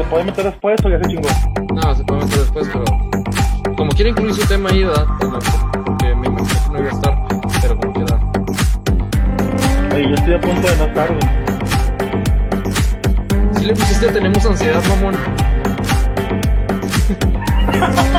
¿Se puede meter después o ya se chingó? No, se puede meter después, pero como quiere incluir su tema ahí, ¿verdad? Porque me imagino que no iba a estar, pero como quiera. Oye, yo estoy a punto de no estar, güey. Si le pusiste tenemos ansiedad, mamón.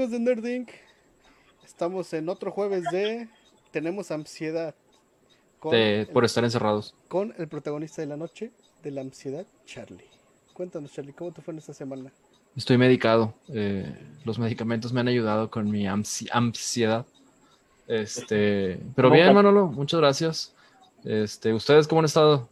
amigos de Nerd Inc? Estamos en otro jueves de Tenemos ansiedad. Con, De- el, por estar encerrados. con el protagonista de la noche de la ansiedad, Charlie. Cuéntanos, Charlie, ¿cómo te fue en esta semana? Estoy medicado. eh, los medicamentos me han ayudado con mi ansi- ansiedad. Este, pero bien, Manolo, muchas gracias. Este, ¿ustedes cómo han estado?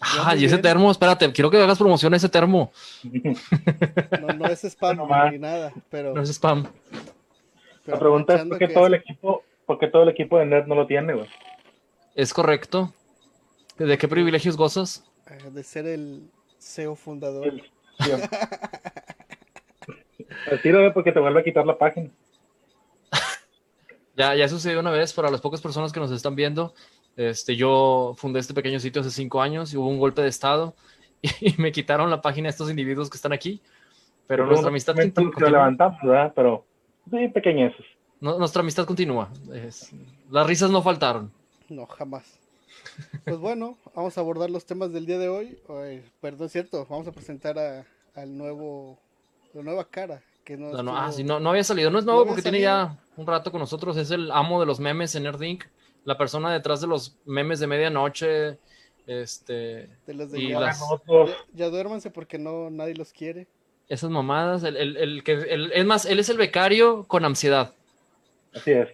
Ah, y ese bien. termo, espérate, quiero que hagas promoción a ese termo. No, no es spam No ni nada, pero, No es spam. pero La pregunta es por qué todo el equipo, por qué todo el equipo de Nerd no lo tiene, güey. Es correcto. ¿De qué privilegios gozas? eh, de ser el CEO fundador. El-. Retírame porque te vuelve a quitar la página. Ya, ya sucedió una vez para las pocas personas que nos están viendo. Este, yo fundé este pequeño sitio hace cinco años y hubo un golpe de estado y, me quitaron la página a estos individuos que están aquí. Pero nuestra amistad, continúa- lo levantamos, ¿verdad? Pero sí, pequeñeces. no- nuestra amistad continúa. Es- las risas no faltaron. No, jamás. Pues bueno, vamos a abordar los temas del día de hoy. Ay, perdón, es cierto, vamos a presentar a- al nuevo, la nueva cara. Que no, No, no, ah, sí, no, no había salido. No es nuevo porque tiene ya un rato con nosotros. Es el amo de los memes en Nerd Inc. La persona detrás de los memes de medianoche. Este, de los de y ya, las- ya, ya duérmanse porque no nadie los quiere. esas mamadas. El, el- el que, el- es más, él es el becario con ansiedad. así es.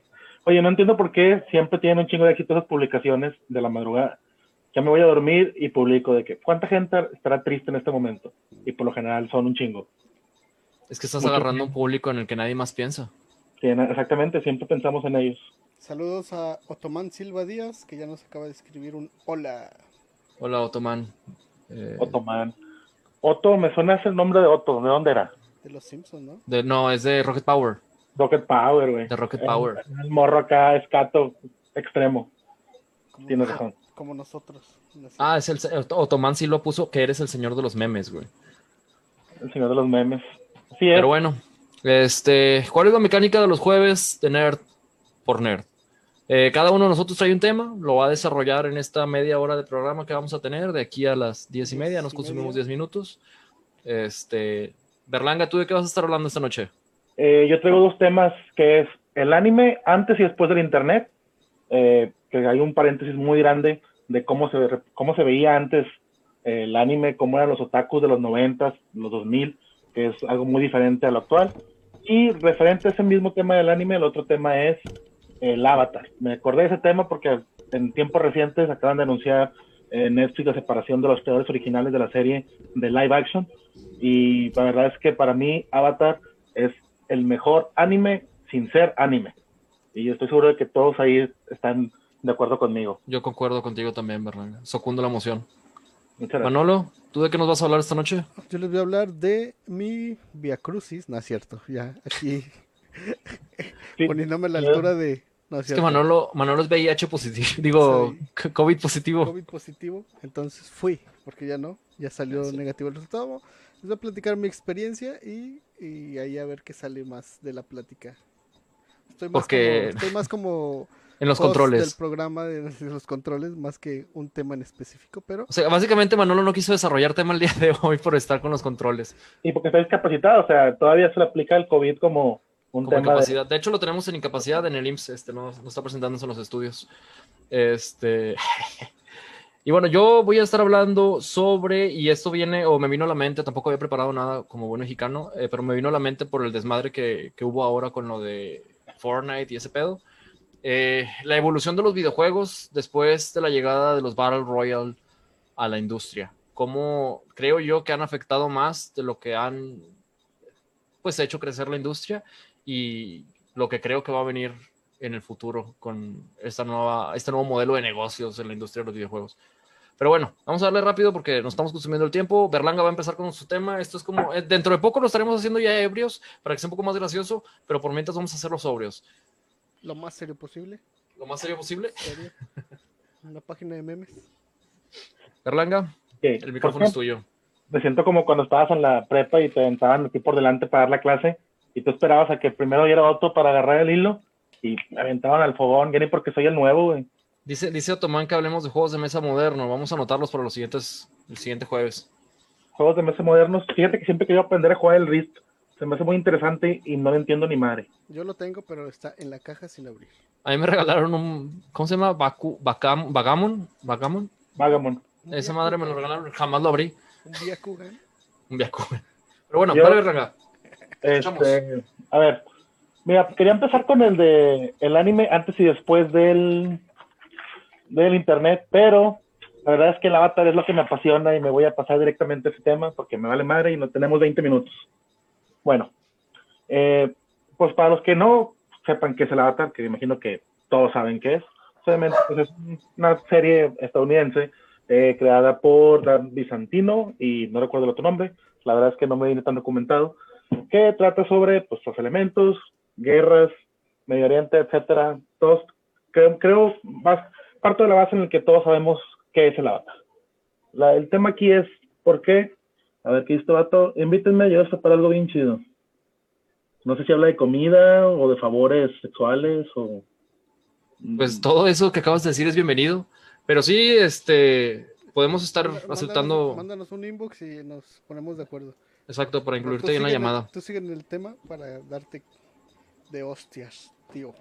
Oye, no entiendo por qué siempre tienen un chingo de éxito esas publicaciones de la madrugada. Ya me voy a dormir y publico de que cuánta gente estará triste en este momento. Y por lo general son un chingo. Es que estás Mucho agarrando un público en el que nadie más piensa. Sí, exactamente, siempre pensamos en ellos. Saludos a Otomán Silva Díaz, que ya nos acaba de escribir un hola. Hola, Otoman. Eh, Otto, man. Otto, me suena ese el nombre de Otto. ¿De dónde era? De los Simpsons, ¿no? de- no, es de Rocket Power. Rocket Power, güey. De Rocket El- Power. El, morro acá, escato, extremo. Como, Tienes razón. como nosotros. Ah, es el Otoman sí lo puso que eres el señor de los memes, güey. El señor de los memes. Sí, es. Pero bueno, este, ¿cuál es la mecánica de los jueves de Nerd por Nerd? Eh, cada uno de nosotros trae un tema, lo va a desarrollar en esta media hora de programa que vamos a tener, de aquí a las diez y media, nos consumimos diez minutos. Este, Berlanga, ¿tú de qué vas a estar hablando esta noche? Eh, yo traigo dos temas, que es el anime antes y después del internet, eh, que hay un paréntesis muy grande de cómo se, cómo se veía antes eh, el anime, cómo eran los otakus de los 90, los 2000, que es algo muy diferente a lo actual. Y referente a ese mismo tema del anime, el otro tema es el avatar. Me acordé de ese tema porque en tiempos recientes acaban de anunciar en Netflix la separación de los creadores originales de la serie de live action. Y la verdad es que para mí Avatar es el mejor anime sin ser anime. Y yo estoy seguro de que todos ahí están de acuerdo conmigo. Yo concuerdo contigo también, Berlanga. Socundo la emoción. Muchas gracias. Manolo, ¿tú de qué nos vas a hablar esta noche? Yo les voy a hablar de mi Via Crucis. No es cierto, ya aquí Sí, poniéndome a la altura de. No es Es que. Manolo, Manolo es VIH positivo, digo, COVID positivo. COVID positivo, entonces fui, porque ya no, ya salió Sí. negativo el resultado. Les voy a platicar mi experiencia y, y ahí a ver qué sale más de la plática. Estoy más, Porque- como, estoy más como En los controles. del programa de, de los controles, más que un tema en específico, pero O sea, básicamente Manolo no quiso desarrollar tema el día de hoy por estar con los controles. Y porque está discapacitado, o sea, todavía se le aplica el COVID como un Como tema de... incapacidad. De... hecho, lo tenemos en incapacidad en el IMSS, este, no, no está presentándose en los estudios. Este. Y bueno, yo voy a estar hablando sobre, y esto viene, o me vino a la mente, tampoco había preparado nada como buen mexicano, eh, pero me vino a la mente por el desmadre que, que, hubo ahora con lo de Fortnite y ese pedo. Eh, la evolución de los videojuegos después de la llegada de los Battle Royale a la industria. Cómo creo yo que han afectado más de lo que han pues hecho crecer la industria y lo que creo que va a venir en el futuro con esta nueva, este nuevo modelo de negocios en la industria de los videojuegos. Pero bueno, vamos a darle rápido porque nos estamos consumiendo el tiempo. Berlanga va a empezar con su tema. Esto es como, eh, dentro de poco lo estaremos haciendo ya ebrios para que sea un poco más gracioso, pero por mientras vamos a hacerlo sobrios. Lo más serio posible. Lo más serio posible. Serio. Una página de memes. Berlanga, Okay. el micrófono es tuyo. Me siento como cuando estabas en la prepa y te aventaban aquí por delante para dar la clase y tú esperabas a que primero diera otro para agarrar el hilo y me aventaban al fogón, ya ni porque soy el nuevo, güey. Dice, dice Otomán que hablemos de juegos de mesa moderno. Vamos a anotarlos para los siguientes, el siguiente jueves. Juegos de mesa modernos. Fíjate que siempre quería aprender a jugar el Rift. Se me hace muy interesante y no lo entiendo ni madre. Yo lo tengo, pero está en la caja sin abrir. A mí me regalaron un, ¿cómo se llama? Baku, Bacam, Bagamon, Bagamon. Vagamon. Esa madre me lo regalaron, jamás lo abrí. Un Byakugan. Un Byakugan. Pero bueno, Yo- dale, Berlanga. Este, a ver, mira, quería empezar con el de el anime antes y después del del internet, pero la verdad es que el avatar es lo que me apasiona y me voy a pasar directamente a ese tema porque me vale madre y no tenemos 20 minutos. Bueno, eh, pues para los que no sepan qué es el avatar, que imagino que todos saben qué es, obviamente pues es una serie estadounidense eh, creada por Dan Bizantino y no recuerdo el otro nombre, la verdad es que no me viene tan documentado, que trata sobre pues, los elementos, guerras, Medio Oriente, etcétera. Todos, creo, creo más, parto de la base en el que todos sabemos qué es el avatar. La- el tema aquí es, ¿por qué? A ver, ¿qué esto vato? Invítenme, yo esto para algo bien chido. No sé si habla de comida o de favores sexuales o... Pues todo eso que acabas de decir es bienvenido. Pero sí, este, podemos estar Manda- aceptando, Mándanos, mándanos un inbox y nos ponemos de acuerdo. Exacto, para incluirte ahí en la llamada. Tú sigue en el tema para darte de hostias, tío.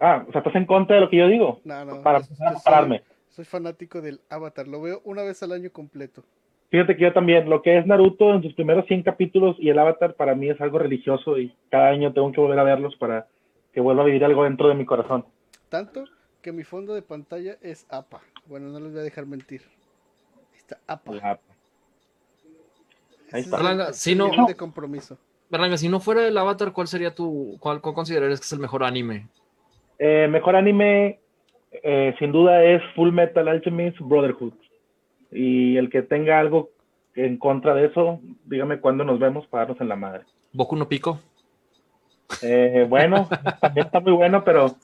Ah, o sea, ¿estás en contra de lo que yo digo? No, no. Para yo- yo empezar a soy- pararme. Soy fanático del Avatar. Lo veo una vez al año completo. Fíjate que yo también, lo que es Naruto en sus primeros 100 capítulos y el Avatar para mí es algo religioso y cada año tengo que volver a verlos para que vuelva a vivir algo dentro de mi corazón. Tanto que mi fondo de pantalla es APA. Bueno, no les voy a dejar mentir. Ahí está APA. La- Ahí está. Berlanga, si no- nivel de compromiso. Berlanga, si no fuera el Avatar, ¿cuál sería tu, cuál, cuál considerarías que es el mejor anime? Eh, mejor anime, eh, sin duda, es Full Metal Alchemist Brotherhood. Y el que tenga algo en contra de eso, dígame cuándo nos vemos para darnos en la madre. Boku no Pico. Eh, bueno, también está muy bueno, pero.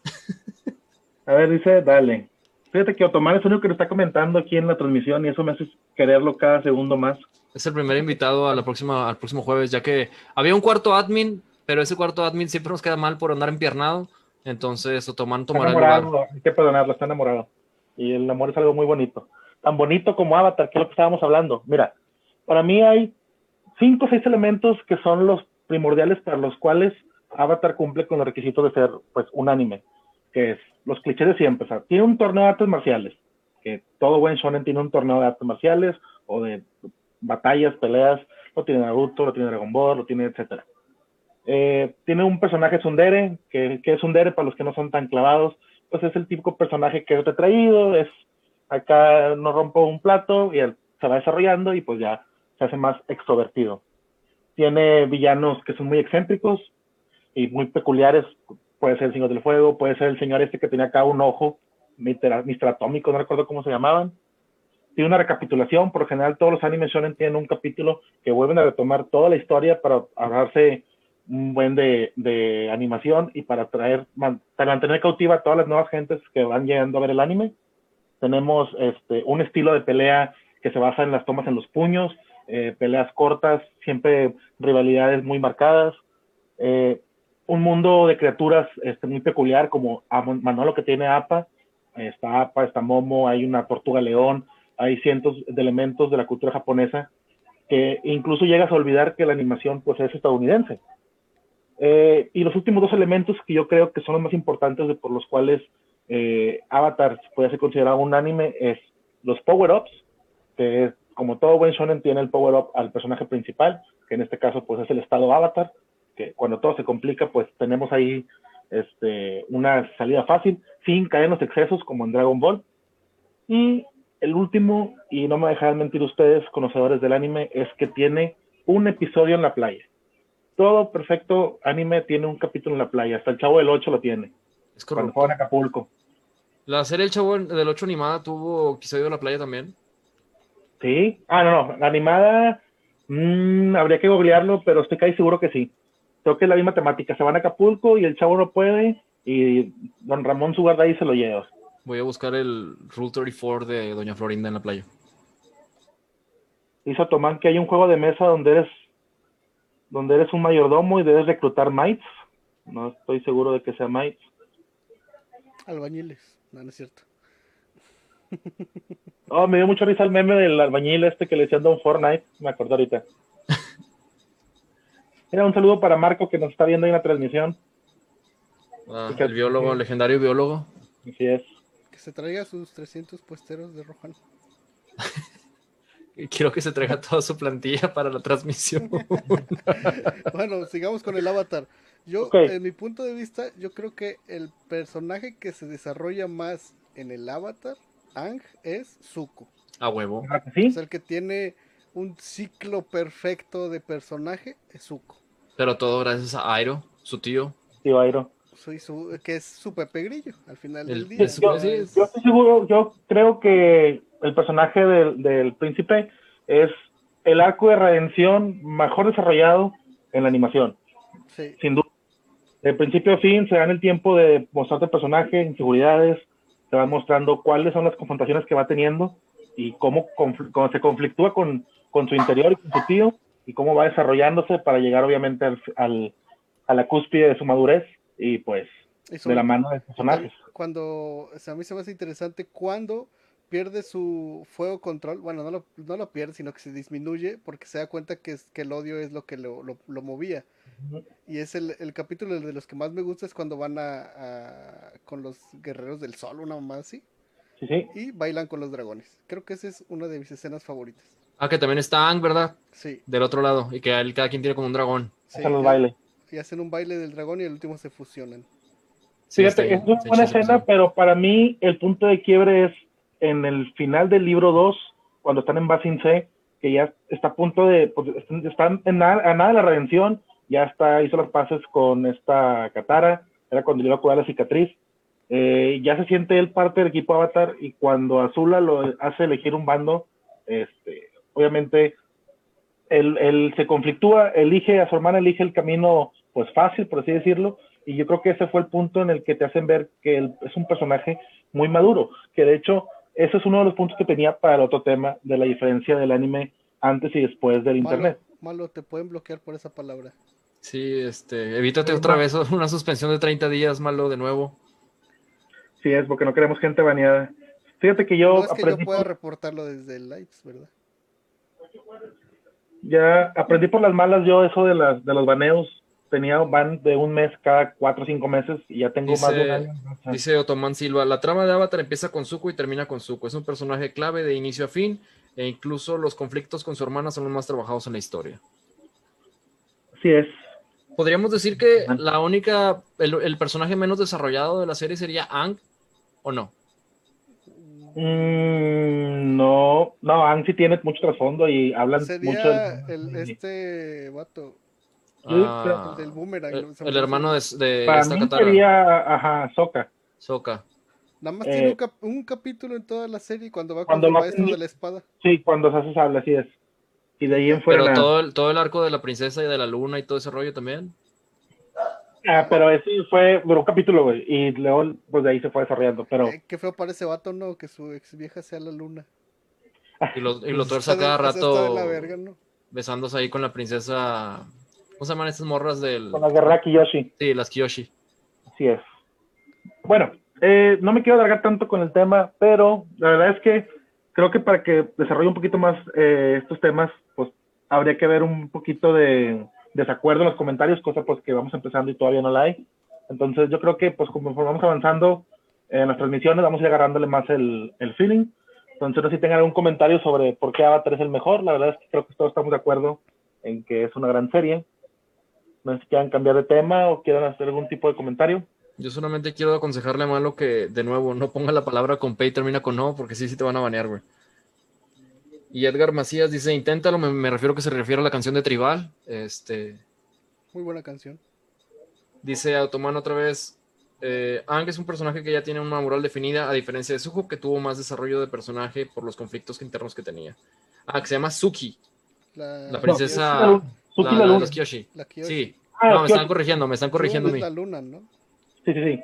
A ver, dice, dale. Fíjate que Otomar es el único que lo está comentando aquí en la transmisión y eso me hace quererlo cada segundo más. Es el primer invitado a la próxima, al próximo jueves, ya que había un cuarto admin, pero ese cuarto admin siempre nos queda mal por andar empiernado. Entonces, Otomán Está tomará el lugar. enamorado, hay que perdonarlo, está enamorado. Y el amor es algo muy bonito. Tan bonito como Avatar, que es lo que estábamos hablando. Mira, para mí hay cinco o seis elementos que son los primordiales para los cuales Avatar cumple con los requisitos de ser pues un anime, que es los clichés de siempre. O sea, tiene un torneo de artes marciales, que todo buen shonen tiene un torneo de artes marciales o de batallas, peleas, lo tiene Naruto, lo tiene Dragon Ball, lo tiene etcétera. Eh, tiene un personaje Sundere, que, que es Sundere para los que no son tan clavados, pues es el típico personaje que es retraído, es acá no rompo un plato y él se va desarrollando y pues ya se hace más extrovertido. Tiene villanos que son muy excéntricos y muy peculiares, puede ser el Señor del Fuego, puede ser el señor este que tenía acá un ojo. Mr. Atómico, no recuerdo cómo se llamaban. Tiene una recapitulación, por general todos los animes shonen tienen un capítulo que vuelven a retomar toda la historia para ahorrarse un buen de, de animación y para traer, para mantener cautiva a todas las nuevas gentes que van llegando a ver el anime. Tenemos este, un estilo de pelea que se basa en las tomas en los puños, eh, peleas cortas, siempre rivalidades muy marcadas, eh, un mundo de criaturas este, muy peculiar como Manolo que tiene APA, está APA, está Momo, hay una tortuga león, hay cientos de elementos de la cultura japonesa que incluso llegas a olvidar que la animación pues es estadounidense. Eh, y los últimos dos elementos que yo creo que son los más importantes de por los cuales eh, Avatar puede ser considerado un anime es los power-ups, que como todo buen shonen tiene el power-up al personaje principal, que en este caso pues es el estado avatar, que cuando todo se complica pues tenemos ahí este, una salida fácil, sin caer en los excesos como en Dragon Ball. Y el último, y no me dejarán mentir ustedes, conocedores del anime, es que tiene un episodio en la playa. Todo perfecto anime tiene un capítulo en la playa, hasta el Chavo del 8 lo tiene. Es Cuando correcto. juega en Acapulco. La serie El Chavo del 8 animada tuvo episodio de la playa también. Sí. Ah, no, no. La animada, mm, habría que googlearlo, pero estoy casi seguro que sí. Creo que es la misma temática. Se van a Acapulco y el chavo no puede y don Ramón su guarda ahí se lo lleva. Voy a buscar el Rule 34 de Doña Florinda en la playa. Hizo Tomán que hay un juego de mesa donde eres donde eres un mayordomo y debes reclutar mites. No estoy seguro de que sea mites. Albañiles. No, no es cierto. Oh, me dio mucho risa el meme del albañil este que le decían Don Fortnite. Me acuerdo ahorita. Mira, un saludo para Marco que nos está viendo ahí en la transmisión. Ah, el biólogo, el legendario biólogo. Así es. Se traiga sus 300 puesteros de Rohan. Quiero que se traiga toda su plantilla para la transmisión. Bueno, sigamos con el avatar. Yo, Ok. en mi punto de vista, yo creo que el personaje que se desarrolla más en el avatar, Ang, es Zuko. A huevo. ¿Verdad que O sí? sea, el que tiene un ciclo perfecto de personaje es Zuko. Pero todo gracias a Airo, su tío. Tío Airo. Soy su, que es su Pepe Grillo al final El- del día. es- Yo, estoy seguro, yo creo que el personaje del, del príncipe es el arco de redención mejor desarrollado en la animación, Sí, sin duda. De principio a fin se dan el tiempo de mostrarte el personaje, inseguridades, te van mostrando cuáles son las confrontaciones que va teniendo y cómo, confl- cómo se conflictúa con, con su interior y con su tío y cómo va desarrollándose para llegar obviamente al, al- a la cúspide de su madurez y pues de la mano de personajes. cuando o sea, a mí se me hace interesante cuando pierde su fuego control, bueno, no lo, no lo pierde, sino que se disminuye porque se da cuenta que, es- que el odio es lo que lo, lo- lo movía. Y es el, el capítulo de los que más me gusta es cuando van a, a- con los guerreros del sol, una mamá así, Sí, sí. y bailan con los dragones. Creo que esa es una de mis escenas favoritas. Ah, que también está Ang, ¿verdad? Sí, Del otro lado. Y que él, cada quien tiene como un dragón. sí. los bailes. Y hacen un baile del dragón y al último se fusionan. Sí, está- es una buena escena, pero para mí el punto de quiebre es en el final del libro 2, cuando están en Basin C, que ya está a punto de, pues, están- en nada, a nada de la redención, ya está, hizo las paces con esta Katara, era cuando le iba a cuidar la cicatriz, eh, ya se siente él parte del equipo Avatar y cuando Azula lo hace elegir un bando, este, obviamente él, él se conflictúa, elige a su hermana, elige el camino pues fácil, por así decirlo, y yo creo que ese fue el punto en el que te hacen ver que él es un personaje muy maduro, que de hecho ese es uno de los puntos que tenía para el otro tema de la diferencia del anime antes y después del Malo, internet. malo, te pueden bloquear por esa palabra. Sí, este, evítate otra vez una suspensión de 30 días, malo, de nuevo. Sí, es porque no queremos gente baneada. Fíjate que yo no es que yo aprendí, pueda por, reportarlo desde el ¿verdad? ya aprendí por las malas yo eso de las de los baneos. Tenía van de un mes cada cuatro o cinco meses y ya tengo más de un año. Dice Otomán Silva, la trama de Avatar empieza con Zuko y termina con Zuko. Es un personaje clave de inicio a fin e incluso los conflictos con su hermana son los más trabajados en la historia. Así es. ¿Podríamos decir que la única, el, el personaje menos desarrollado de la serie sería Ang o no? Mm, no, no, Ang sí tiene mucho trasfondo y hablan mucho Sería del- el, este vato, Ah, el del boomerang. el, hermano de, de Para esta mí Katara, sería, ajá, Soka. Sokka. Nada más eh, tiene un, cap- un capítulo en toda la serie cuando va cuando con el va maestro con- de la espada. Sí, cuando se hace sable, así es. Y de ahí en fuera. Pero todo el, todo el arco de la princesa y de la luna y todo ese rollo también. Ah, pero ese fue, duró un capítulo, güey. Y luego, pues de ahí se fue desarrollando. Pero Eh, qué feo para ese vato, ¿no? Que su ex vieja sea la luna. Y lo, y lo tuerza cada rato la verga, ¿no? besándose ahí con la princesa. ¿Cómo se llaman estas morras del...? con la guerra Kiyoshi, Sí, las Kiyoshi. así es. Bueno, eh, no me quiero alargar tanto con el tema, pero la verdad es que creo que para que desarrolle un poquito más eh, estos temas, pues habría que ver un poquito de desacuerdo en los comentarios, cosa pues que vamos empezando y todavía no la hay. Entonces yo creo que pues como vamos avanzando en las transmisiones, vamos a ir agarrándole más el, el feeling. Entonces, no sé si tengan algún comentario sobre por qué Avatar es el mejor. La verdad es que creo que todos estamos de acuerdo en que es una gran serie. No sé si quieran cambiar de tema o quieran hacer algún tipo de comentario. Yo solamente quiero aconsejarle a Malo que, de nuevo, no ponga la palabra con P y termina con no, porque sí, sí te van a banear, güey. Y Edgar Macías dice, inténtalo, me, me refiero que se refiere a la canción de Tribal. Este, Muy buena canción. Dice Automan otra vez, eh, Ang es un personaje que ya tiene una moral definida, a diferencia de Suho, que tuvo más desarrollo de personaje por los conflictos internos que tenía. Ah, que se llama Suki, La, la princesa... Suki la- la la- luna. los Kyoshi. la Kyoshi. Sí. Ah, No, me Kyoshi. están corrigiendo, me están corrigiendo a Suho mí. es la luna, ¿no? Sí, sí, sí.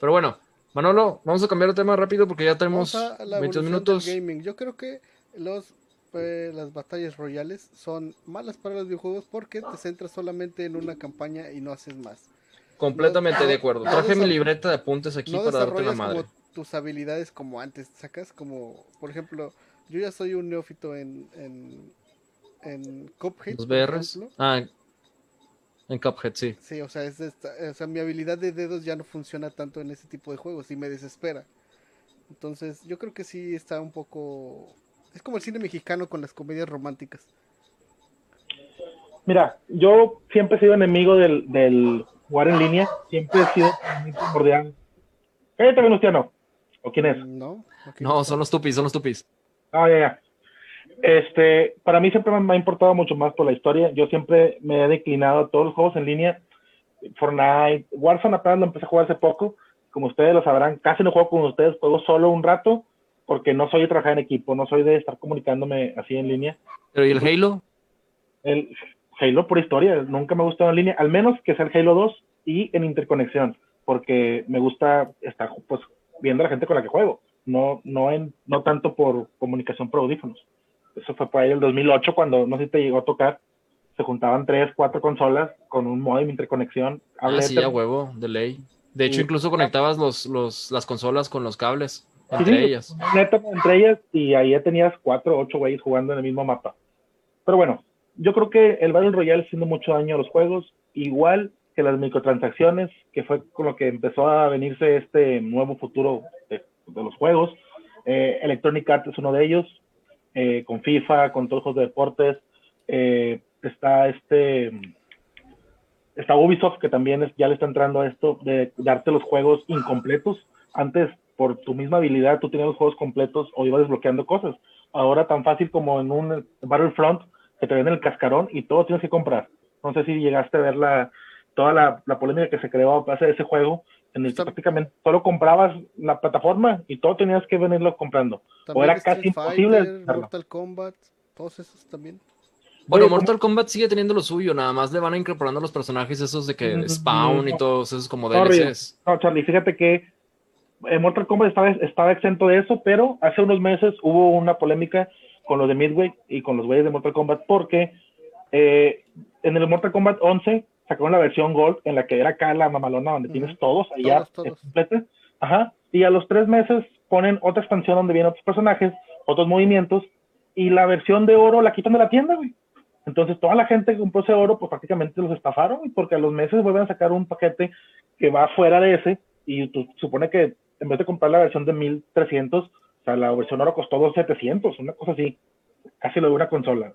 Pero bueno, Manolo, vamos a cambiar de tema rápido porque ya tenemos Vamos a la 22 evolución minutos. del gaming. Yo creo que los eh, las batallas royales son malas para los videojuegos porque te centras solamente en una campaña y no haces más. Completamente No- de acuerdo. no Traje mi libreta de apuntes aquí no para darte la madre. como tus habilidades como antes. Sacas como, por ejemplo, yo ya soy un neófito en en, en Cuphead. Los por BRs. ejemplo. Ah, en Cuphead, sí. Sí, o sea, es esta- o sea, mi habilidad de dedos ya no funciona tanto en ese tipo de juegos y me desespera. Entonces, yo creo que sí está un poco... Es como el cine mexicano con las comedias románticas. Mira, yo siempre he sido enemigo del, del jugar en línea. Siempre he sido muy primordial. Cállate, Venustiano. ¿O quién es? No. No, son los tupis, son los tupis. Ah, ya, ya. Este, para mí siempre me, ha importado mucho más por la historia. Yo siempre me he declinado a todos los juegos en línea. Fortnite, Warzone apenas lo empecé a jugar hace poco. Como ustedes lo sabrán, casi no juego con ustedes, juego solo un rato porque no soy de trabajar en equipo, no soy de estar comunicándome así en línea. Pero ¿y el Halo? El Halo por historia, nunca me ha gustado en línea, al menos que sea el Halo 2 y en interconexión, porque me gusta estar pues viendo a la gente con la que juego, no, no, en, no tanto por comunicación por audífonos. Eso fue por ahí el 2008 cuando, no sé si te llegó a tocar, se juntaban tres, cuatro consolas con un modem de interconexión. Ah, sí, a huevo, de ley. De hecho, Sí. incluso conectabas los, los, las consolas con los cables, Sí, entre sí, ellas. neta, entre ellas, y ahí ya tenías cuatro ocho güeyes jugando en el mismo mapa. Pero bueno, yo creo que el Battle Royale haciendo mucho daño a los juegos, igual que las microtransacciones, que fue con lo que empezó a venirse este nuevo futuro de, de los juegos. Eh, Electronic Arts es uno de ellos, eh, con FIFA, con todos los de deportes. Eh, está este está Ubisoft que también ya le está entrando a esto de darte los juegos incompletos. Antes, por tu misma habilidad, tú tenías los juegos completos o ibas desbloqueando cosas. Ahora tan fácil como en un Battlefront que te venden el cascarón y todo tienes que comprar. No sé si llegaste a ver la, toda la, la polémica que se creó a base de ese juego, en el que prácticamente solo comprabas la plataforma y todo tenías que venirlo comprando. También era Street casi imposible Fighter. Mortal Kombat, todos esos también. Bueno, Oye, ¿cómo- Mortal Kombat sigue teniendo lo suyo, nada más le van incorporando los personajes esos de que Spawn y no. todos esos como. DLCs. No, Charlie, fíjate que eh, Mortal Kombat estaba, estaba exento de eso, pero hace unos meses hubo una polémica con los de Midway y con los güeyes de Mortal Kombat porque eh, en el Mortal Kombat 11 sacaron la versión Gold en la que era acá la mamalona donde tienes todos allá Todos, todos. eh, completa. Ajá. Y a los tres meses ponen otra expansión donde vienen otros personajes, otros movimientos y la versión de oro la quitan de la tienda, güey. Entonces toda la gente que compró ese oro pues prácticamente los estafaron güey, porque a los meses vuelven a sacar un paquete que va fuera de ese y tú supone que en vez de comprar la versión de 1300, o sea, la versión oro costó 2700, una cosa así, casi lo de una consola.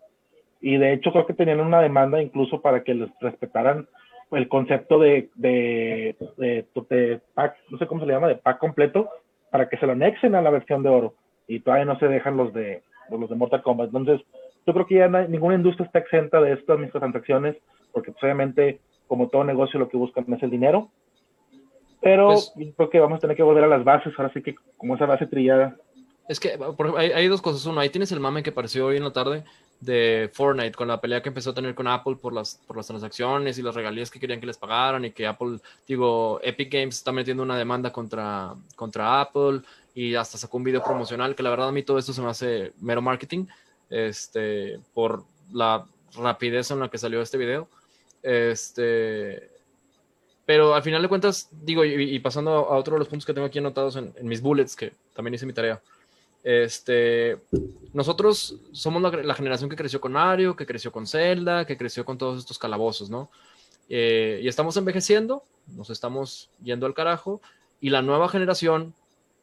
Y de hecho creo que tenían una demanda incluso para que les respetaran el concepto de, de, de, de pack, no sé cómo se le llama, de pack completo, para que se lo anexen a la versión de oro. Y todavía no se dejan los de los de Mortal Kombat. Entonces, yo creo que ya no hay- ninguna industria está exenta de estas microtransacciones, porque pues, obviamente, como todo negocio, lo que buscan es el dinero. Pero Pues- yo creo que vamos a tener que volver a las bases, ahora sí que como esa base trillada. Es que por hay, hay dos cosas. Uno, ahí tienes el mame que apareció hoy en la tarde de Fortnite con la pelea que empezó a tener con Apple por las, por las transacciones y las regalías que querían que les pagaran y que Apple, digo, Epic Games está metiendo una demanda contra, contra Apple y hasta sacó un video promocional que la verdad a mí todo esto se me hace mero marketing este, por la rapidez en la que salió este video. Este, pero al final de cuentas, digo, y, pasando a otro de los puntos que tengo aquí anotados en, en mis bullets, que también hice mi tarea. Este, nosotros somos la, generación que creció con Mario, que creció con Zelda, que creció con todos estos calabozos, ¿no? Eh, y estamos envejeciendo, nos estamos yendo al carajo, y la nueva generación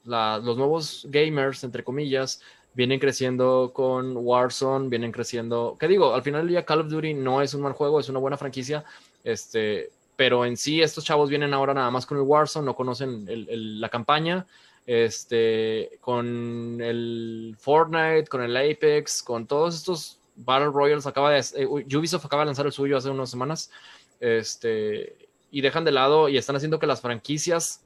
los nuevos gamers, entre comillas, vienen creciendo con Warzone, vienen creciendo, ¿qué digo? Al final del día Call of Duty no es un mal juego, es una buena franquicia, este, pero en sí estos chavos vienen ahora nada más con el Warzone, no conocen la campaña, este, con el Fortnite, con el Apex, con todos estos Battle Royals, acaba de, eh, Ubisoft acaba de lanzar el suyo hace unas semanas, este, y dejan de lado y están haciendo que las franquicias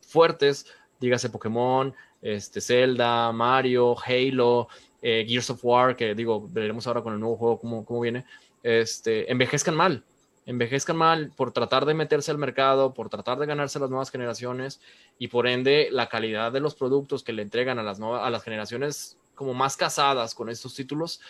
fuertes, dígase Pokémon, este, Zelda, Mario, Halo, eh, Gears of War, que digo, veremos ahora con el nuevo juego cómo, cómo viene, este, envejezcan mal, envejezcan mal por tratar de meterse al mercado, por tratar de ganarse las nuevas generaciones y por ende la calidad de los productos que le entregan a las, nuevas, a las generaciones como más casadas con estos títulos,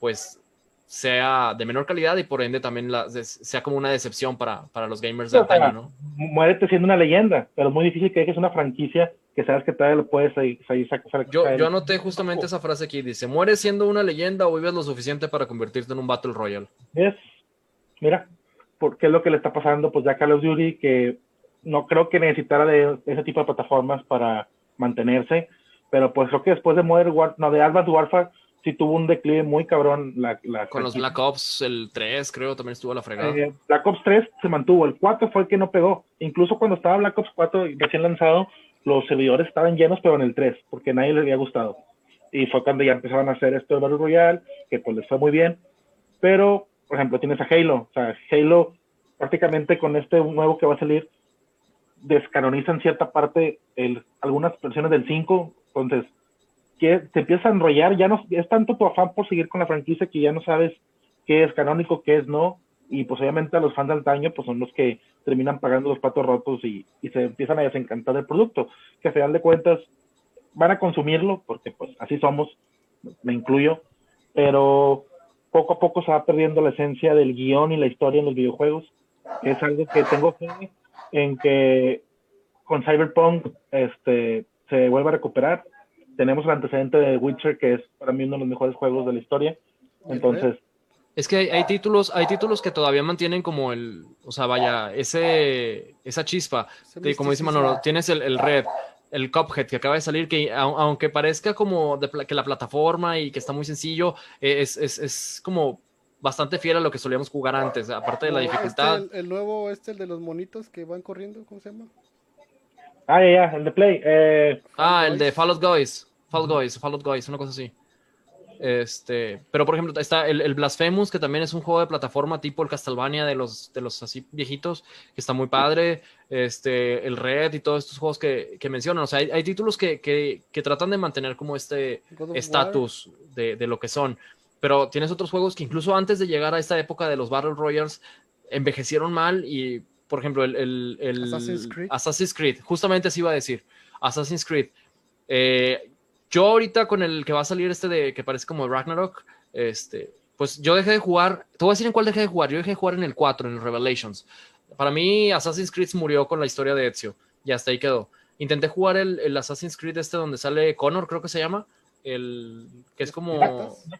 pues sea de menor calidad y por ende también la, sea como una decepción para, para los gamers de antaño, ¿no? Muérete siendo una leyenda, pero es muy difícil que dejes una franquicia que sabes que todavía lo puedes sacar. Yo, yo anoté justamente esa frase aquí, dice, mueres siendo una leyenda o vives lo suficiente para convertirte en un Battle Royale. Es, mira, porque es lo que le está pasando pues ya a Call of Duty, que no creo que necesitara de, ese tipo de plataformas para mantenerse, pero pues creo que después de Modern War, no, de Advanced Warfare, sí tuvo un declive muy cabrón. La, Con los Black Ops, el 3 creo, también estuvo a la fregada. Eh, Black Ops 3 se mantuvo, el 4 fue el que no pegó. Incluso cuando estaba Black Ops 4 recién lanzado, los servidores estaban llenos, pero en el 3, porque nadie les había gustado. Y fue cuando ya empezaron a hacer esto de Battle Royale, que pues les fue muy bien. Pero, por ejemplo, tienes a Halo. O sea, Halo prácticamente con este nuevo que va a salir, descanonizan cierta parte, el, algunas versiones del 5. Entonces, que te empieza a enrollar, ya no es tanto tu afán por seguir con la franquicia que ya no sabes qué es canónico, qué es no, y pues obviamente a los fans del antaño pues son los que terminan pagando los patos rotos y, se empiezan a desencantar del producto, que a final de cuentas van a consumirlo, porque pues así somos, me incluyo, pero poco a poco se va perdiendo la esencia del guion y la historia en los videojuegos, es algo que tengo fe en que con Cyberpunk este, se vuelva a recuperar tenemos el antecedente de Witcher, que es para mí uno de los mejores juegos de la historia. Entonces. Es que hay, títulos, hay títulos que todavía mantienen como el, o sea, vaya, ese, esa chispa. como dice Manolo, tienes el, Red, el Cuphead que acaba de salir, que aunque parezca como que la plataforma y que está muy sencillo, e, es, es, es como bastante fiel a lo que solíamos jugar antes, aparte de la dificultad. Este, el, nuevo, este, el de los monitos que van corriendo, ¿cómo se llama? Ah, ya, ya, el de Play. Eh, ah, el de Fallout Guys. Fallout Guys, Fallout Guys, una cosa así. Este, pero por ejemplo, está el, el, Blasphemous, que también es un juego de plataforma tipo el Castlevania de los, de los así viejitos, que está muy padre. Este, el Red y todos estos juegos que, que mencionan. O sea, hay, hay títulos que, que, que, tratan de mantener como este estatus de, de, lo que son. Pero tienes otros juegos que incluso antes de llegar a esta época de los Battle Royals, envejecieron mal y por ejemplo, el, Assassin's, Creed. justamente así iba a decir, Assassin's Creed. Eh, yo ahorita con el que va a salir este de que parece como Ragnarok, este, pues yo dejé de jugar, te voy a decir en cuál dejé de jugar, yo dejé de jugar en el 4, en el Revelations. Para mí Assassin's Creed murió con la historia de Ezio, y hasta ahí quedó. Intenté jugar el, el Assassin's Creed este donde sale Connor, creo que se llama, el que es como...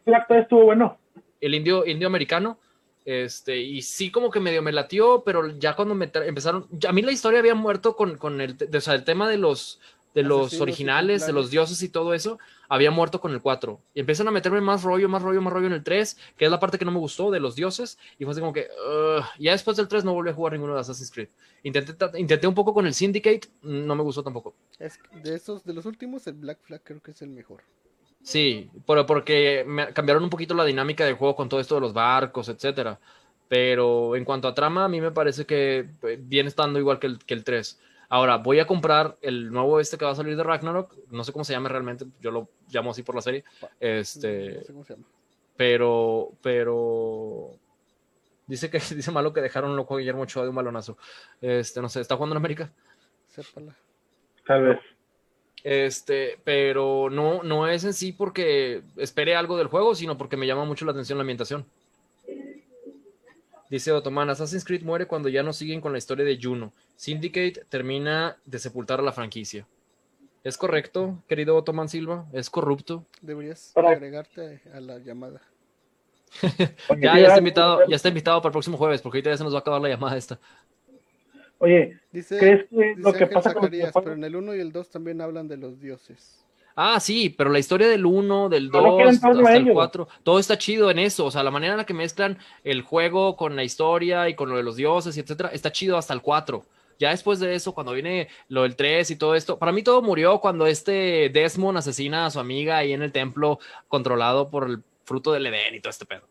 estuvo bueno. El indio, indio americano este, y sí, como que medio me latió, pero ya cuando me empezaron, a mí la historia había muerto con, con el, o sea, el tema de los, de los originales, de los dioses y todo eso, había muerto con el 4. Y empiezan a meterme más rollo, más rollo, más rollo en el 3, que es la parte que no me gustó de los dioses. Y fue así como que, ya después del 3 no volví a jugar ninguno de Assassin's Creed. Intenté, intenté un poco con el Syndicate, no me gustó tampoco. Es, de estos, de los últimos, el Black Flag creo que es el mejor. Sí, pero porque me cambiaron un poquito la dinámica del juego con todo esto de los barcos, etcétera. Pero en cuanto a trama, a mí me parece que eh, viene estando igual que el, que el 3. Ahora, voy a comprar el nuevo este que va a salir de Ragnarok. No sé cómo se llama realmente, yo lo llamo así por la serie. Este. No sé cómo se llama. Pero, pero. Dice que dice malo que dejaron loco a Guillermo Ochoa de un balonazo. Este, no sé, ¿está jugando en América? Sépala. Tal vez. Este, pero no, no es en sí porque espere algo del juego, sino porque me llama mucho la atención la ambientación. Dice Otoman, Assassin's Creed muere cuando ya no siguen con la historia de Juno. Syndicate termina de sepultar a la franquicia. ¿Es correcto, querido Otoman Silva? ¿Es corrupto? Deberías agregarte a la llamada. ya, ya está invitado, ya está invitado para el próximo jueves, porque ahorita ya se nos va a acabar la llamada esta. Oye, Dice, ¿crees que dice lo que Ángel pasa con Zacarías, pero en el 1 y el 2 también hablan de los dioses. Ah, sí, pero la historia del 1, del Solo 2, quieren todo hasta el ello. 4, todo está chido en eso. O sea, la manera en la que mezclan el juego con la historia y con lo de los dioses y etcétera, está chido hasta el 4. Ya después de eso, cuando viene lo del 3 y todo esto, para mí todo murió cuando este Desmond asesina a su amiga ahí en el templo controlado por el fruto del Edén y todo este pedo.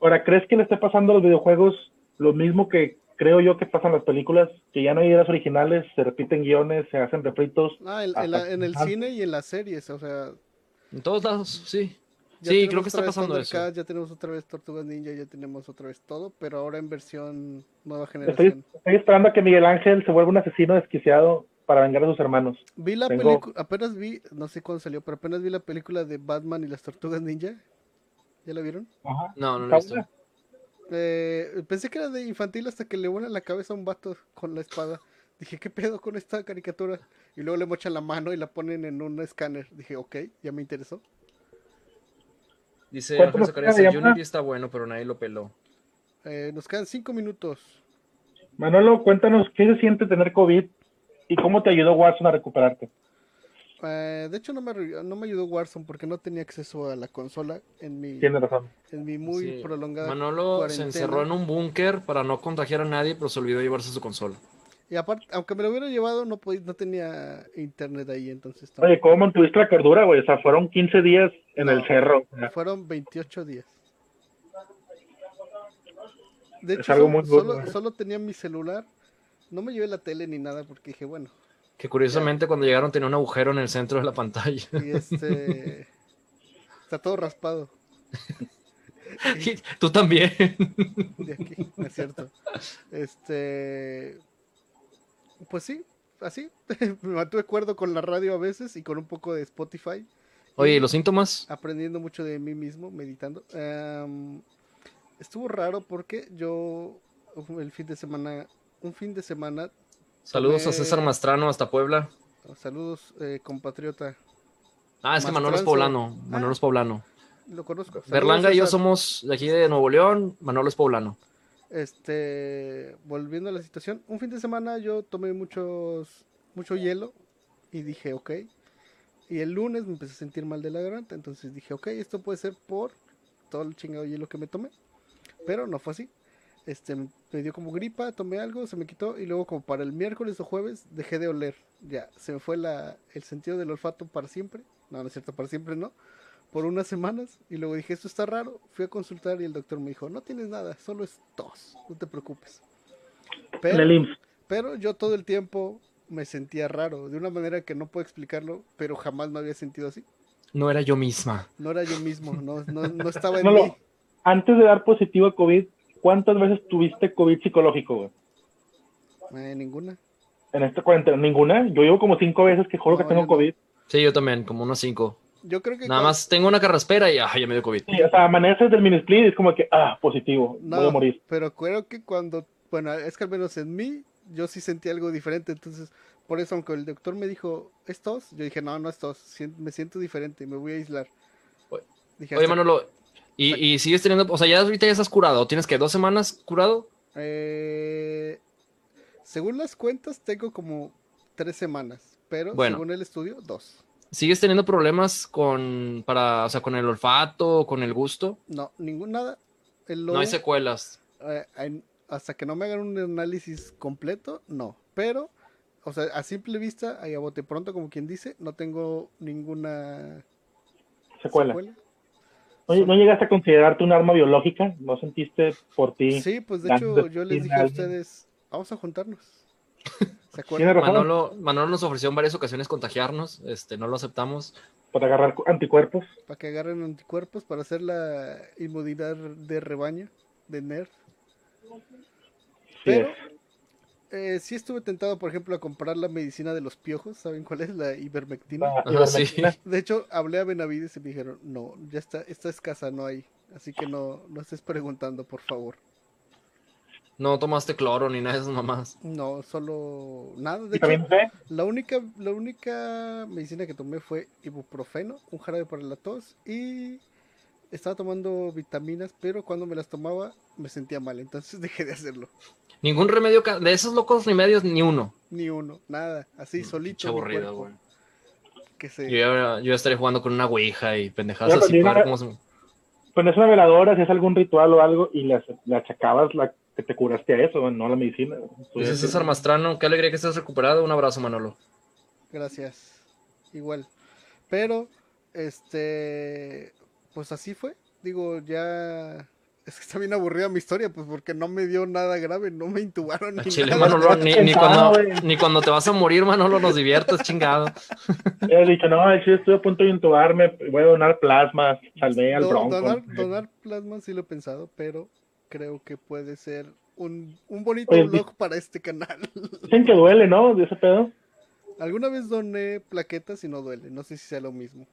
Ahora, ¿crees que le esté pasando a los videojuegos lo mismo que creo yo que pasa en las películas? Que ya no hay ideas originales, se repiten guiones, se hacen refritos. Ah, en, en Hasta la- en el cine y en las series, o sea. En todos lados, sí. ya Sí, creo que está pasando eso. Ya tenemos otra vez Tortugas Ninja, ya tenemos otra vez todo, pero ahora en versión nueva generación. estoy esperando a que Miguel Ángel se vuelva un asesino desquiciado para vengar a sus hermanos. Vi la Tengo- película, apenas vi, no sé cuándo salió, pero apenas vi la película de Batman y las Tortugas Ninja. ¿Ya la vieron? No, no lo he visto. Eh, pensé que era de infantil hasta que le vuelan la cabeza a un vato con la espada. Dije, ¿qué pedo con esta caricatura? Y luego le mochan la mano y la ponen en un escáner. Dije, ok, ya me interesó. Dice ¿Cuánto Ángel Zacarías, el? Unity está bueno, pero nadie lo peló. Eh, nos quedan cinco minutos. Manolo, cuéntanos qué se siente tener COVID y cómo te ayudó Watson a recuperarte. Eh, de hecho, no me, no me ayudó Warzone porque no tenía acceso a la consola en mi, Tienes razón. en mi muy Sí. prolongada Manolo cuarentena. se encerró en un búnker para no contagiar a nadie, pero se olvidó llevarse su consola. Y aparte, aunque me lo hubiera llevado, no, podía, no tenía internet ahí, entonces... Oye, ¿cómo mantuviste la cordura, güey? O sea, fueron 15 días en No. el cerro. Fueron 28 días. De Es hecho, algo solo, muy duro, solo- solo tenía mi celular. No me llevé la tele ni nada porque dije, bueno, Que curiosamente cuando llegaron tenía un agujero en el centro de la pantalla. y este... está todo raspado Y Tú también. de aquí, es cierto. Este... Pues sí, así. me mantuve cuerdo con la radio a veces y con un poco de Spotify. Oye, Y ¿y los síntomas? aprendiendo mucho de mí mismo, meditando. Em, estuvo raro porque yo el fin de semana, un fin de semana, Saludos a César Mastrano hasta Puebla. saludos eh, compatriota, Ah, es que Manolo es poblano. Manolo es poblano. lo conozco. Saludos, Berlanga y yo somos de aquí de Nuevo León. Manolo es poblano. Este, volviendo a la situación, un fin de semana yo tomé muchos, mucho hielo y dije, ok. Y el lunes me empecé a sentir mal de la garganta, entonces dije, ok, esto puede ser por todo el chingado hielo que me tomé. Pero no fue así. Este, me dio como gripa, tomé algo, se me quitó y luego como para el miércoles o jueves dejé de oler. Ya, se me fue la, el sentido del olfato para siempre. No, no es cierto, para siempre no. Por unas semanas y luego dije, esto está raro. Fui a consultar y el doctor me dijo, no tienes nada, solo es tos, no te preocupes. Pero, pero yo todo el tiempo me sentía raro, de una manera que no puedo explicarlo, pero jamás me había sentido así. No era yo misma. No era yo mismo, no, no, no estaba en No lo- mí. Antes de dar positivo a COVID, ¿cuántas veces tuviste COVID psicológico, güey? Eh, ninguna. En esta cuarentena, ninguna. Yo llevo como cinco veces que juro que tengo no. COVID. Sí, yo también, como unos cinco. Yo creo que Nada más tengo una carraspera y ah, ya me dio COVID. Sí, o sea, amaneces del mini split y es como que, ah, positivo, No, voy a morir. pero creo que cuando, bueno, es que al menos en mí, yo sí sentí algo diferente, entonces, por eso, aunque el doctor me dijo, ¿es tos? Yo dije, no, no es tos, sien- me siento diferente, me voy a aislar. Oye, Dije, Oye, Manolo, ¿y, y sigues teniendo, o sea, ya ahorita ya estás curado? ¿Tienes que dos semanas curado? eh, según las cuentas, tengo como tres semanas, pero Bueno. según el estudio, dos. ¿Sigues teniendo problemas con, para, o sea, con el olfato, con el gusto? No, ningún nada. El No hay secuelas. eh, en- hasta que no me hagan un análisis completo, no. Pero, o sea, a simple vista, ahí a bote pronto, como quien dice, no tengo ninguna Secuela. secuela. Oye, ¿no llegaste a considerarte un arma biológica? ¿No sentiste por ti? Sí, pues de hecho, yo les dije a ustedes, vamos a juntarnos. ¿Se acuerdan? Manolo, Manolo nos ofreció en varias ocasiones contagiarnos, este, no lo aceptamos. para agarrar cu- anticuerpos. Para que agarren anticuerpos para hacer la inmunidad de rebaño, de nerd. Sí Pero es. Eh, sí estuve tentado, por ejemplo, a comprar la medicina de los piojos. ¿Saben cuál es? La ivermectina. Ajá, sí. De hecho, hablé a Benavides y me dijeron, no, ya está, está escasa, no hay. Así que no, no estés preguntando, por favor. No tomaste cloro ni nada de esas mamás. No, solo nada. De ¿Y también hecho, la única, la única medicina que tomé fue ibuprofeno, un jarabe para la tos y estaba tomando vitaminas, pero cuando me las tomaba me sentía mal, entonces dejé de hacerlo. Ningún remedio de esos locos remedios, ni uno. Ni uno, nada, así Pinche solito. aburrido, güey. Que se... Yo, ya- yo ya estaría jugando con una ouija y pendejadas Ya, así pero para diga- cómo se... Pones una veladora, si es algún ritual o algo, y le, le achacabas la, que te curaste a eso, no a la medicina. Dice César Mastrano, qué alegría que estés recuperado. Un abrazo, Manolo. Gracias. Igual. Pero, este, pues así fue. Digo, ya... Es que está bien aburrida mi historia, pues porque no me dio nada grave, no me intubaron A ni Chile, nada. Manolo, ni, ni cuando, ni cuando te vas a morir, Manolo, nos diviertes, chingado. He dicho, no, sí, estoy a punto de intubarme, voy a donar plasmas, salvé al bronco. donar, donar plasma sí lo he pensado, pero creo que puede ser un, un bonito Oye, blog para este canal. Dicen que duele, ¿no? De ese pedo. Alguna vez doné plaquetas y no duele, no sé si sea lo mismo.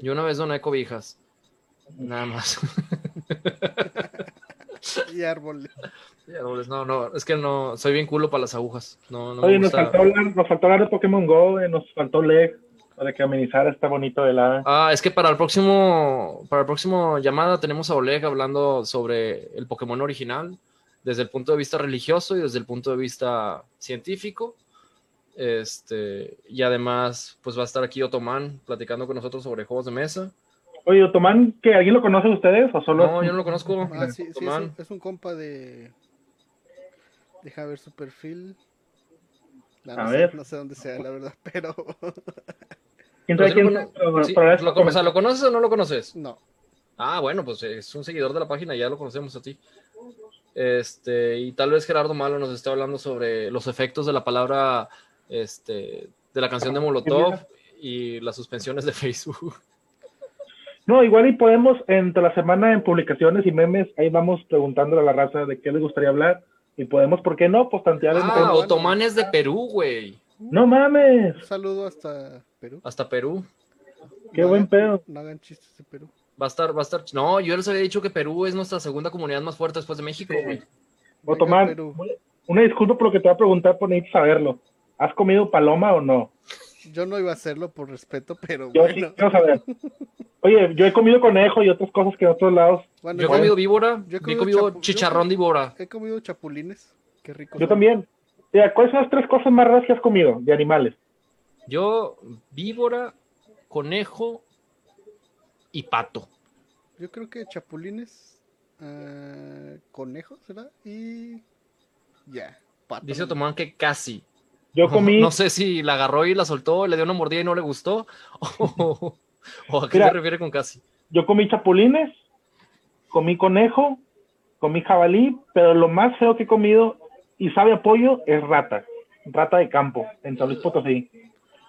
Yo una vez doné cobijas. Nada más. Y árboles. No, No, no, es que no, soy bien culo para las agujas. No, no me Oye, nos faltó, hablar, nos faltó hablar de Pokémon Go, eh, nos faltó Leg, para que amenizara esta bonito velada. Ah, es que para el próximo, para el próximo llamada tenemos a Oleg hablando sobre el Pokémon original, desde el punto de vista religioso y desde el punto de vista científico. Este, y además, pues va a estar aquí Otoman platicando con nosotros sobre juegos de mesa. Oye, Otomán, ¿que ¿alguien lo conoce de ustedes o solo? No, yo no lo conozco. Ah, sí, sí, es, Otomán. un, es un compa de. Deja ver su perfil. No, no A sé, ver. no sé dónde sea, la verdad, pero ¿Quién sabe quién? lo sí, o sea, ¿lo conoces o no lo conoces? no. Ah, bueno, pues es un seguidor de la página, ya lo conocemos a ti. Este, y tal vez Gerardo Malo nos esté hablando sobre los efectos de la palabra, este, de la canción de Molotov y las suspensiones de Facebook. No, igual y podemos, entre la semana en publicaciones y memes, ahí vamos preguntándole a la raza de qué les gustaría hablar. Y podemos, ¿por qué no? Pues tantear en Ah, bueno. Otomán es de Perú, güey. No mames, Un saludo hasta Perú. Hasta Perú. qué No buen hagan- pedo. No hagan chistes de Perú. Va a estar, va a estar. No, yo les había dicho que Perú es nuestra segunda comunidad más fuerte después de México, Sí. güey. Venga, Otomán, una disculpa por lo que te voy a preguntar, por necesito saberlo. ¿Has comido paloma o no? Yo no iba a hacerlo por respeto, pero Yo bueno. sí quiero saber. Oye, yo he comido conejo y otras cosas que en otros lados. Bueno, Yo he comido víbora, yo he comido chicharrón de víbora. he comido chapulines. Qué rico. Yo son. también. Mira, ¿cuáles son las tres cosas más raras que has comido de animales? Yo, víbora, conejo y pato. Yo creo que chapulines, ah, conejos, ¿será? Y ya. pato. Dice Otomán que casi. Yo comí, No sé si la agarró y la soltó, le dio una mordida y no le gustó. O, o a qué Mira. se refiere con casi. yo comí chapulines, comí conejo, comí jabalí, pero lo más feo que he comido y sabe a pollo es rata, rata de campo, en San Luis Potosí.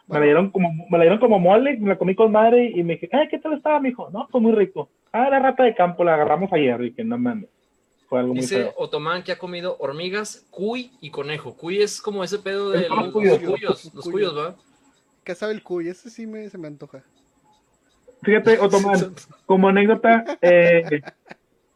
Me la dieron como, me la dieron como mole, me la comí con madre y me dije, ay, ¿qué tal estaba, mijo? No, fue muy rico. Ah, la rata de campo, la agarramos ayer, y que no mames. Fue algo muy Dice feo. Otomán que ha comido hormigas, cuy y conejo. Cuy es como ese pedo de los los cuyos. cuyos. Los cuyos, ¿va? ¿Qué sabe el cuy? Ese sí me, se me antoja. Fíjate, Otomán, como anécdota, eh,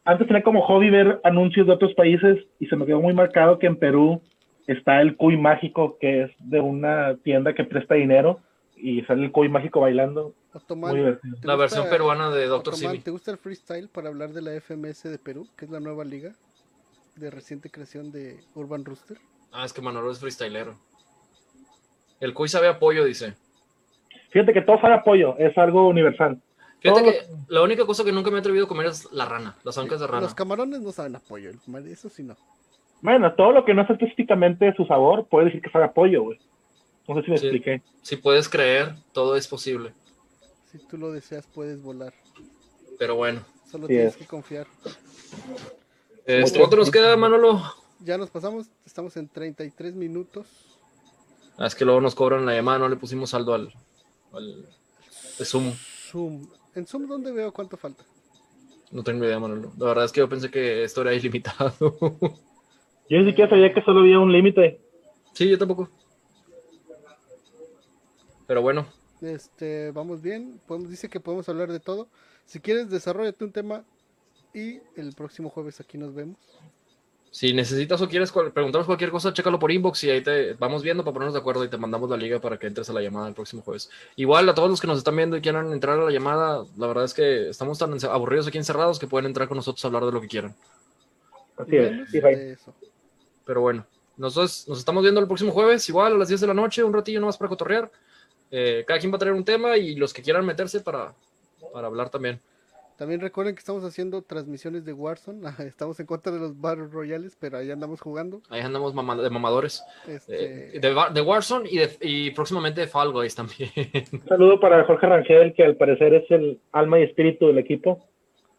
antes tenía como hobby ver anuncios de otros países y se me quedó muy marcado que en Perú está el cuy mágico, que es de una tienda que presta dinero y sale el cuy mágico bailando. Otomán, Muy divertido. ¿te La gusta- versión peruana de Doctor Simi. ¿te gusta el freestyle para hablar de la FMS de Perú, que es la nueva liga de reciente creación de Urban Rooster? Ah, es que Manolo es freestylero. El cuy sabe a pollo, dice. Fíjate que todo sabe a pollo, es algo universal. Fíjate que la única cosa que nunca me he atrevido a comer es la rana, las ancas de rana. Los camarones no saben apoyo, eso sí no. Bueno, todo lo que no es específicamente su sabor, puede decir que sabe a pollo, güey. No sé si me Sí. expliqué. Si puedes creer, todo es posible. Si tú lo deseas, puedes volar. Pero bueno. Solo tienes es. que confiar. Este. ¿Cuánto nos queda, Manolo? Ya nos pasamos, estamos en 33 minutos. Ah, es que luego nos cobran la llamada, no le pusimos saldo al, al de Zoom. Zoom. ¿En Zoom dónde veo cuánto falta? No tengo idea, Manolo. La verdad es que yo pensé que esto era ilimitado. Yo ni siquiera sabía que solo había un límite. sí, yo tampoco. Pero bueno, Este, vamos bien. Podemos, dice que podemos hablar de todo. Si quieres, desarrollate un tema y el próximo jueves aquí nos vemos. Si necesitas o quieres preguntarnos cualquier cosa, chécalo por inbox y ahí te vamos viendo para ponernos de acuerdo y te mandamos la liga para que entres a la llamada el próximo jueves. Igual a todos los que nos están viendo y quieran entrar a la llamada, la verdad es que estamos tan aburridos aquí encerrados que pueden entrar con nosotros a hablar de lo que quieran. Así es. Eso. Pero bueno, nosotros nos estamos viendo el próximo jueves, igual a las 10 de la noche, un ratillo nomás para cotorrear. Eh, cada quien va a traer un tema y los que quieran meterse para, para hablar también. También recuerden que estamos haciendo transmisiones de Warzone. Estamos en contra de los Battle Royales, pero ahí andamos jugando. Ahí andamos mama- de mamadores. Este, Eh, de, de Warzone y, de- y próximamente de Fall Guys también. Un saludo para Jorge Rangel, que al parecer es el alma y espíritu del equipo,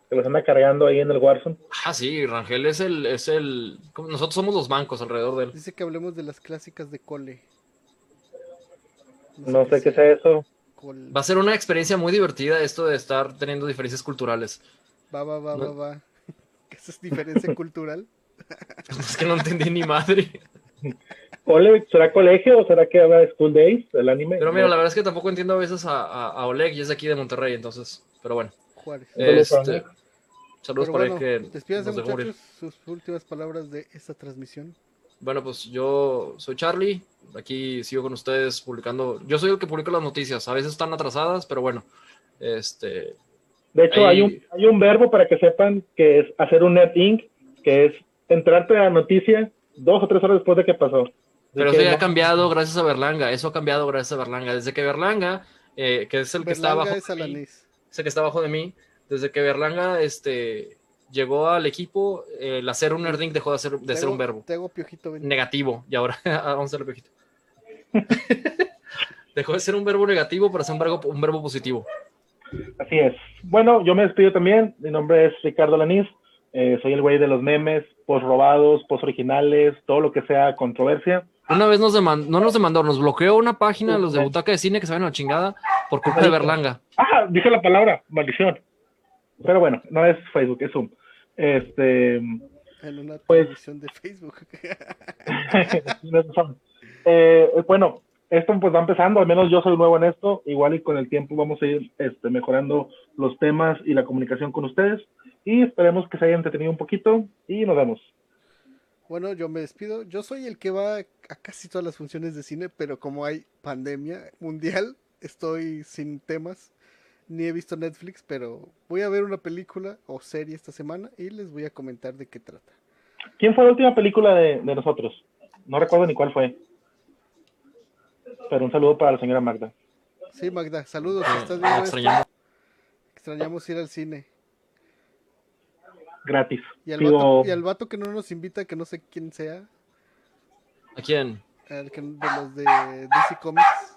que los anda cargando ahí en el Warzone. ah, sí, Rangel es el, es el. Nosotros somos los bancos alrededor de él. Dice que hablemos de las clásicas de cole. No sé qué sea eso. Va a ser una experiencia muy divertida esto de estar teniendo diferencias culturales. Va, va, va, No. va, va. ¿Qué es diferencia cultural? Es que no entendí ni madre. ¿Cole- ¿Será colegio o será que habla de School Days, el anime? Pero mira, la verdad es que tampoco entiendo a veces a, a- a Oleg y es de aquí de Monterrey, entonces. Pero bueno. Juárez. Saludos para Este, Oleg. saludos Pero ahí bueno, que nos dejó morir. sus últimas palabras de esta transmisión. Bueno, pues yo soy Charlie. Aquí sigo con ustedes publicando. Yo soy el que publica las noticias. A veces están atrasadas, pero bueno. Este. De hecho, Ahí- hay un, hay un verbo para que sepan que es hacer un net inc, que es entrarte a la noticia dos o tres horas después de que pasó. Así Pero que eso ya ha cambiado gracias a Berlanga. Eso ha cambiado gracias a Berlanga. Desde que Berlanga, eh, que es el que está abajo. es de mí, que está abajo de mí. Desde que Berlanga este, llegó al equipo, el hacer un nerding dejó de, ser, de ser un verbo Te hago piojito, ven. negativo. Y ahora vamos a hacerle pejito. dejó de ser un verbo negativo para ser un verbo, un verbo positivo. Así es. Bueno, yo me despido también. Mi nombre es Ricardo Lanís. Eh, soy el güey de los memes, post robados, post originales, todo lo que sea controversia. Una vez nos demandó, no nos demandó, nos bloqueó una página, los de Butaca de Cine, que se ven a la chingada, por culpa de Berlanga. Ah, dije la palabra, maldición. Pero bueno, no es Facebook, es Zoom. Este, En una Pues- de Facebook. Eh, bueno, esto pues va empezando, al menos yo soy nuevo en esto, igual y con el tiempo vamos a ir este, mejorando los temas y la comunicación con ustedes y esperemos que se hayan entretenido un poquito y nos vemos. Bueno, yo me despido. Yo soy el que va a casi todas las funciones de cine, pero como hay pandemia mundial, estoy sin temas. Ni he visto Netflix, pero voy a ver una película o serie esta semana y les voy a comentar de qué trata. ¿Quién fue la última película de, de nosotros? No recuerdo ni cuál fue. Pero un saludo para la señora Magda. Sí, Magda, saludos. Eh, estás viendo esto, extrañamos. ir al cine. Gratis. Y al, Digo, vato, y al vato que no nos invita, que no sé quién sea, ¿A quién? al que, de los de DC Comics.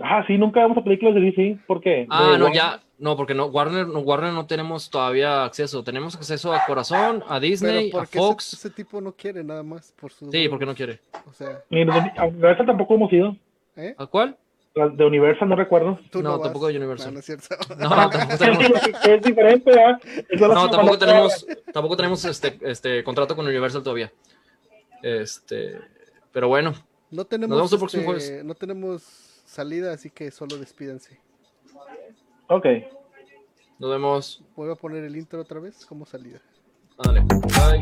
Ah, sí, nunca vemos a películas de DC. ¿Por qué? Ah, no, Warner. ya, no, porque no, Warner, no, Warner no tenemos todavía acceso. Tenemos acceso a Corazón, a Disney, Pero a Fox. ese, ese tipo no quiere nada más por su. Sí, porque no quiere. O sea, Ni de a Universal tampoco hemos ido. ¿eh? ¿A cuál? De Universal no recuerdo. Tú No, vas. tampoco de Universal. No, no es cierto. No, tampoco tenemos, es diferente, la no, tampoco tenemos, tampoco tenemos este, este contrato con Universal todavía. Este, pero bueno, No tenemos, vemos el próximo este, jueves. no tenemos salida, así que solo despídanse. Ok. Nos vemos. Voy a poner el intro otra vez como salida. Dale. Bye.